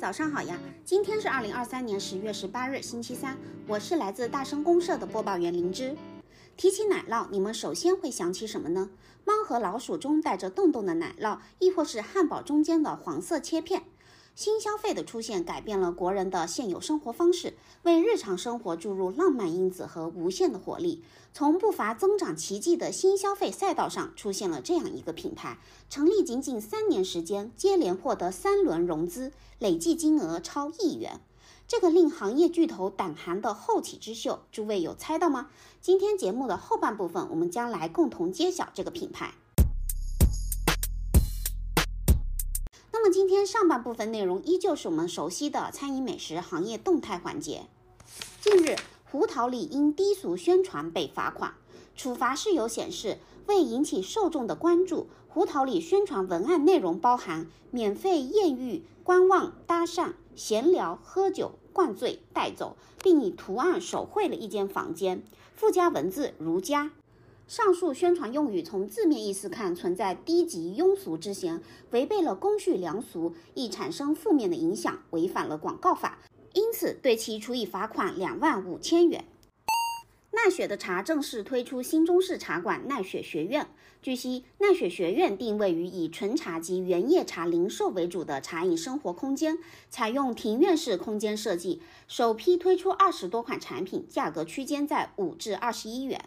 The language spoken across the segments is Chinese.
早上好呀！今天是二零二三年十月十八日，星期三。我是来自大声公社的播报员灵芝。提起奶酪，你们首先会想起什么呢？猫和老鼠中带着洞洞的奶酪，亦或是汉堡中间的黄色切片？新消费的出现改变了国人的现有生活方式，为日常生活注入浪漫因子和无限的活力。从不乏增长奇迹的新消费赛道上，出现了这样一个品牌，成立仅仅三年时间，接连获得三轮融资，累计金额超亿元。这个令行业巨头胆寒的后起之秀，诸位有猜到吗？今天节目的后半部分，我们将来共同揭晓这个品牌。今天上半部分内容依旧是我们熟悉的餐饮美食行业动态环节。近日，胡桃里因低俗宣传被罚款，处罚事由显示，为引起受众的关注，胡桃里宣传文案内容包含免费艳遇、观望、搭讪、闲聊、喝酒、灌醉、带走，并以图案手绘了一间房间，附加文字如家。上述宣传用语从字面意思看存在低级庸俗之嫌，违背了公序良俗，易产生负面的影响，违反了广告法，因此对其处以罚款两万五千元。奈雪的茶正式推出新中式茶馆奈雪学院。据悉，奈雪学院定位于以纯茶及原叶茶零售为主的茶饮生活空间，采用庭院式空间设计，首批推出二十多款产品，价格区间在五至二十一元。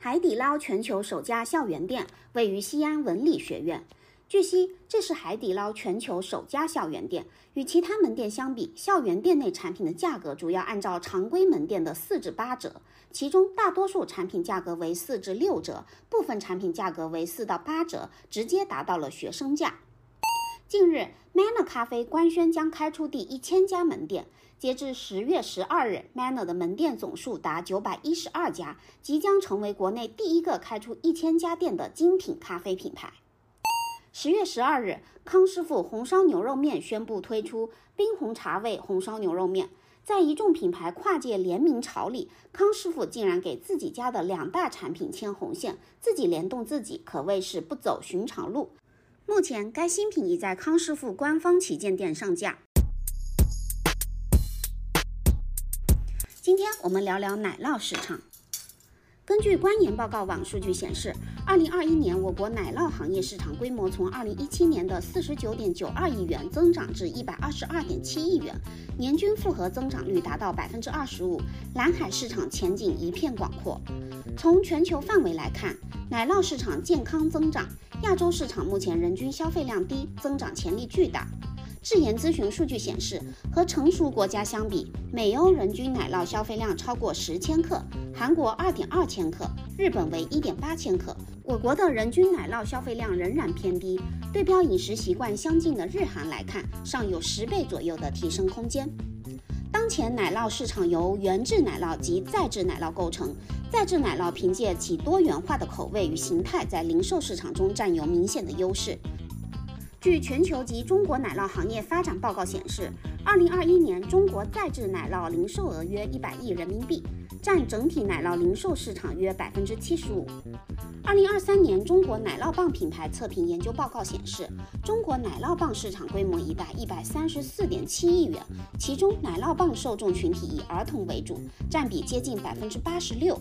海底捞全球首家校园店位于西安文理学院。据悉，这是海底捞全球首家校园店。与其他门店相比，校园店内产品的价格主要按照常规门店的四至八折，其中大多数产品价格为四至六折，部分产品价格为四到八折，直接达到了学生价。近日，Manner 咖啡官宣将开出第一千家门店。截至十月十二日，Manner 的门店总数达九百一十二家，即将成为国内第一个开出一千家店的精品咖啡品牌。十月十二日，康师傅红烧牛肉面宣布推出冰红茶味红烧牛肉面。在一众品牌跨界联名潮里，康师傅竟然给自己家的两大产品牵红线，自己联动自己，可谓是不走寻常路。目前，该新品已在康师傅官方旗舰店上架。今天我们聊聊奶酪市场。根据官研报告网数据显示，二零二一年我国奶酪行业市场规模从二零一七年的四十九点九二亿元增长至一百二十二点七亿元，年均复合增长率达到百分之二十五。蓝海市场前景一片广阔。从全球范围来看，奶酪市场健康增长。亚洲市场目前人均消费量低，增长潜力巨大。智研咨询数据显示，和成熟国家相比，美欧人均奶酪消费量超过十千克，韩国二点二千克，日本为一点八千克。我国的人均奶酪消费量仍然偏低，对标饮食习惯相近的日韩来看，尚有十倍左右的提升空间。当前奶酪市场由原制奶酪及再制奶酪构成。再制奶酪凭借其多元化的口味与形态，在零售市场中占有明显的优势。据全球及中国奶酪行业发展报告显示，二零二一年中国再制奶酪零售额约一百亿人民币，占整体奶酪零售市场约百分之七十五。二零二三年中国奶酪棒品牌测评研究报告显示，中国奶酪棒市场规模已达一百三十四点七亿元，其中奶酪棒受众群体以儿童为主，占比接近百分之八十六。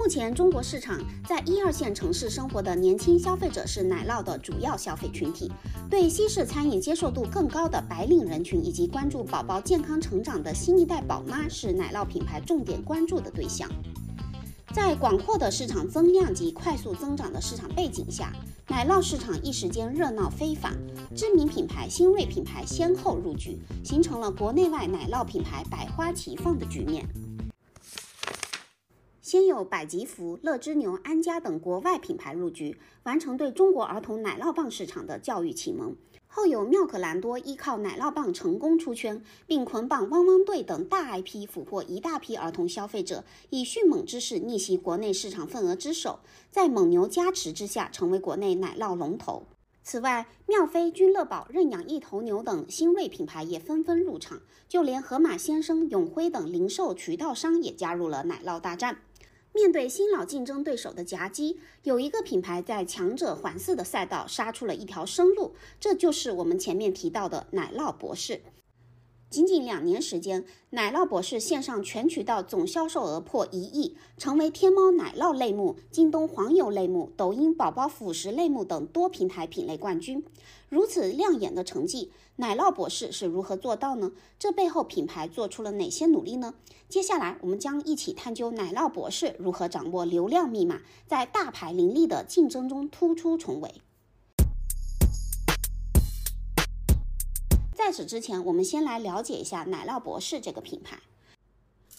目前，中国市场在一二线城市生活的年轻消费者是奶酪的主要消费群体，对西式餐饮接受度更高的白领人群以及关注宝宝健康成长的新一代宝妈是奶酪品牌重点关注的对象。在广阔的市场增量及快速增长的市场背景下，奶酪市场一时间热闹非凡，知名品牌、新锐品牌先后入局，形成了国内外奶酪品牌百花齐放的局面。先有百吉福、乐之牛、安佳等国外品牌入局，完成对中国儿童奶酪棒市场的教育启蒙。后有妙可蓝多依靠奶酪棒成功出圈，并捆绑汪汪队等大 IP，俘获一大批儿童消费者，以迅猛之势逆袭国内市场份额之首，在蒙牛加持之下，成为国内奶酪龙头。此外，妙飞、君乐宝、认养一头牛等新锐品牌也纷纷入场，就连盒马鲜生、永辉等零售渠道商也加入了奶酪大战。面对新老竞争对手的夹击，有一个品牌在强者环伺的赛道杀出了一条生路，这就是我们前面提到的奶酪博士。仅仅两年时间，奶酪博士线上全渠道总销售额破一亿，成为天猫奶酪类目、京东黄油类目、抖音宝宝辅食类目等多平台品类冠军。如此亮眼的成绩，奶酪博士是如何做到呢？这背后品牌做出了哪些努力呢？接下来，我们将一起探究奶酪博士如何掌握流量密码，在大牌林立的竞争中突出重围。在此之前，我们先来了解一下奶酪博士这个品牌。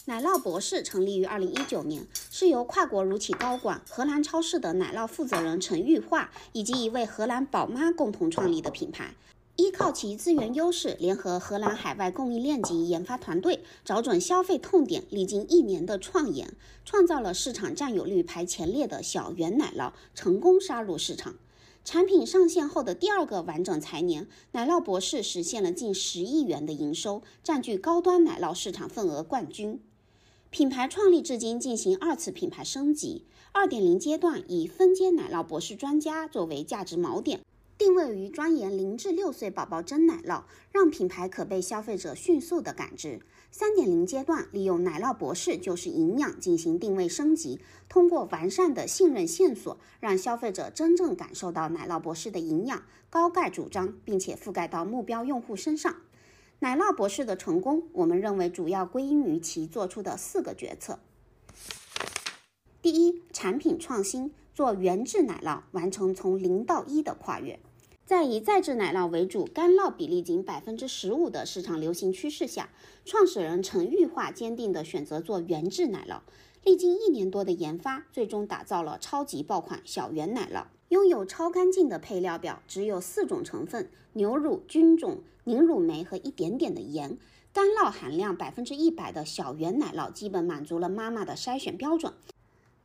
奶酪博士成立于二零一九年，是由跨国乳企高管、荷兰超市的奶酪负责人陈玉化以及一位荷兰宝妈共同创立的品牌。依靠其资源优势，联合荷兰海外供应链及研发团队，找准消费痛点，历经一年的创研，创造了市场占有率排前列的小圆奶酪，成功杀入市场。产品上线后的第二个完整财年，奶酪博士实现了近十亿元的营收，占据高端奶酪市场份额冠军。品牌创立至今进行二次品牌升级，二点零阶段以分阶奶酪博士专家作为价值锚点。定位于专研零至六岁宝宝真奶酪，让品牌可被消费者迅速的感知。三点零阶段利用奶酪博士就是营养进行定位升级，通过完善的信任线索，让消费者真正感受到奶酪博士的营养高钙主张，并且覆盖到目标用户身上。奶酪博士的成功，我们认为主要归因于其做出的四个决策：第一，产品创新，做原质奶酪，完成从零到一的跨越。在以再制奶酪为主、干酪比例仅百分之十五的市场流行趋势下，创始人陈玉化坚定地选择做原制奶酪。历经一年多的研发，最终打造了超级爆款小圆奶酪，拥有超干净的配料表，只有四种成分：牛乳、菌种、凝乳酶和一点点的盐。干酪含量百分之一百的小圆奶酪，基本满足了妈妈的筛选标准。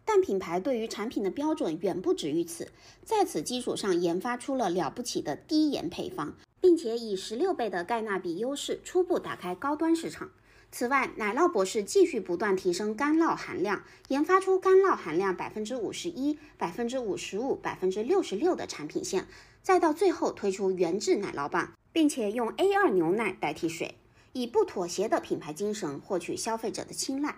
但品牌对于产品的标准远不止于此，在此基础上研发出了了不起的低盐配方，并且以十六倍的钙钠比优势初步打开高端市场。此外，奶酪博士继续不断提升干酪含量，研发出干酪含量百分之五十一、百分之五十五、百分之六十六的产品线，再到最后推出原质奶酪棒，并且用 A 二牛奶代替水，以不妥协的品牌精神获取消费者的青睐。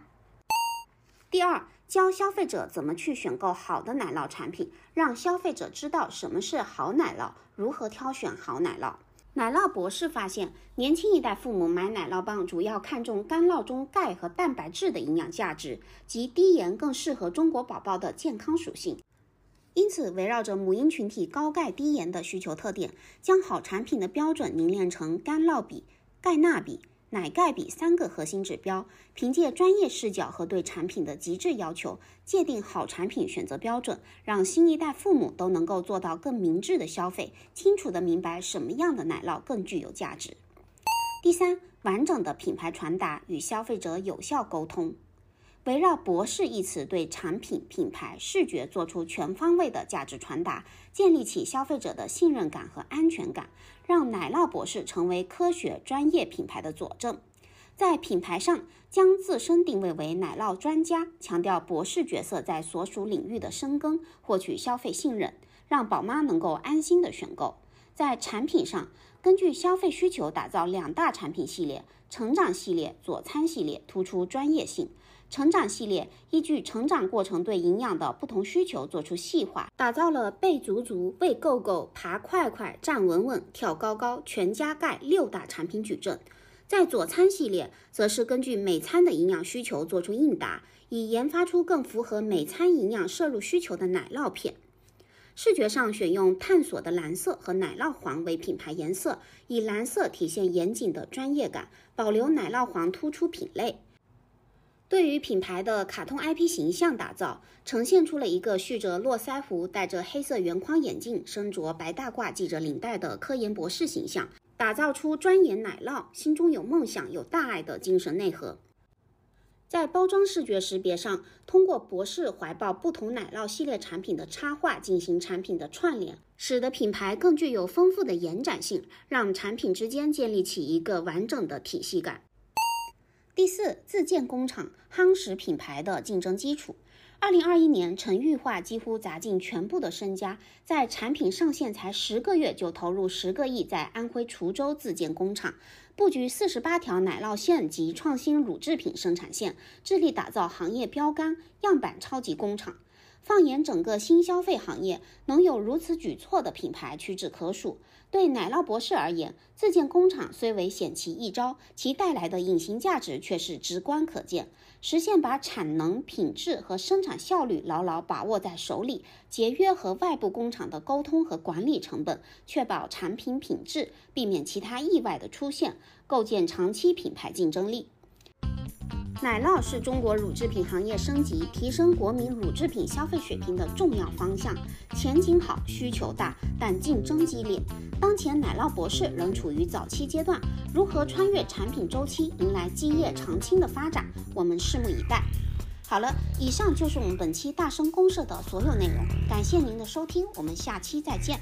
第二。教消费者怎么去选购好的奶酪产品，让消费者知道什么是好奶酪，如何挑选好奶酪。奶酪博士发现，年轻一代父母买奶酪棒主要看重干酪中钙和蛋白质的营养价值，及低盐更适合中国宝宝的健康属性。因此，围绕着母婴群体高钙低盐的需求特点，将好产品的标准凝练成干酪比、钙钠比。奶盖比三个核心指标，凭借专业视角和对产品的极致要求，界定好产品选择标准，让新一代父母都能够做到更明智的消费，清楚的明白什么样的奶酪更具有价值。第三，完整的品牌传达与消费者有效沟通。围绕“博士”一词，对产品、品牌、视觉做出全方位的价值传达，建立起消费者的信任感和安全感，让奶酪博士成为科学专业品牌的佐证。在品牌上，将自身定位为奶酪专家，强调博士角色在所属领域的深耕，获取消费信任，让宝妈能够安心的选购。在产品上，根据消费需求打造两大产品系列：成长系列、佐餐系列，突出专业性。成长系列依据成长过程对营养的不同需求做出细化，打造了背足足、喂够够、爬快快、站稳稳、跳高高、全家钙六大产品矩阵。在佐餐系列，则是根据每餐的营养需求做出应答，以研发出更符合每餐营养摄入需求的奶酪片。视觉上选用探索的蓝色和奶酪黄为品牌颜色，以蓝色体现严谨的专业感，保留奶酪黄突出品类。对于品牌的卡通 IP 形象打造，呈现出了一个蓄着络腮胡、戴着黑色圆框眼镜、身着白大褂、系着领带的科研博士形象，打造出专研奶酪、心中有梦想、有大爱的精神内核。在包装视觉识别上，通过博士怀抱不同奶酪系列产品的插画进行产品的串联，使得品牌更具有丰富的延展性，让产品之间建立起一个完整的体系感。第四，自建工厂夯实品牌的竞争基础。二零二一年，陈玉化几乎砸尽全部的身家，在产品上线才十个月就投入十个亿，在安徽滁州自建工厂，布局四十八条奶酪线及创新乳制品生产线，致力打造行业标杆样板超级工厂。放眼整个新消费行业，能有如此举措的品牌屈指可数。对奶酪博士而言，自建工厂虽为险棋一招，其带来的隐形价值却是直观可见。实现把产能、品质和生产效率牢牢把握在手里，节约和外部工厂的沟通和管理成本，确保产品品质，避免其他意外的出现，构建长期品牌竞争力。奶酪是中国乳制品行业升级、提升国民乳制品消费水平的重要方向，前景好，需求大，但竞争激烈。当前奶酪博士仍处于早期阶段，如何穿越产品周期，迎来基业长青的发展，我们拭目以待。好了，以上就是我们本期大声公社的所有内容，感谢您的收听，我们下期再见。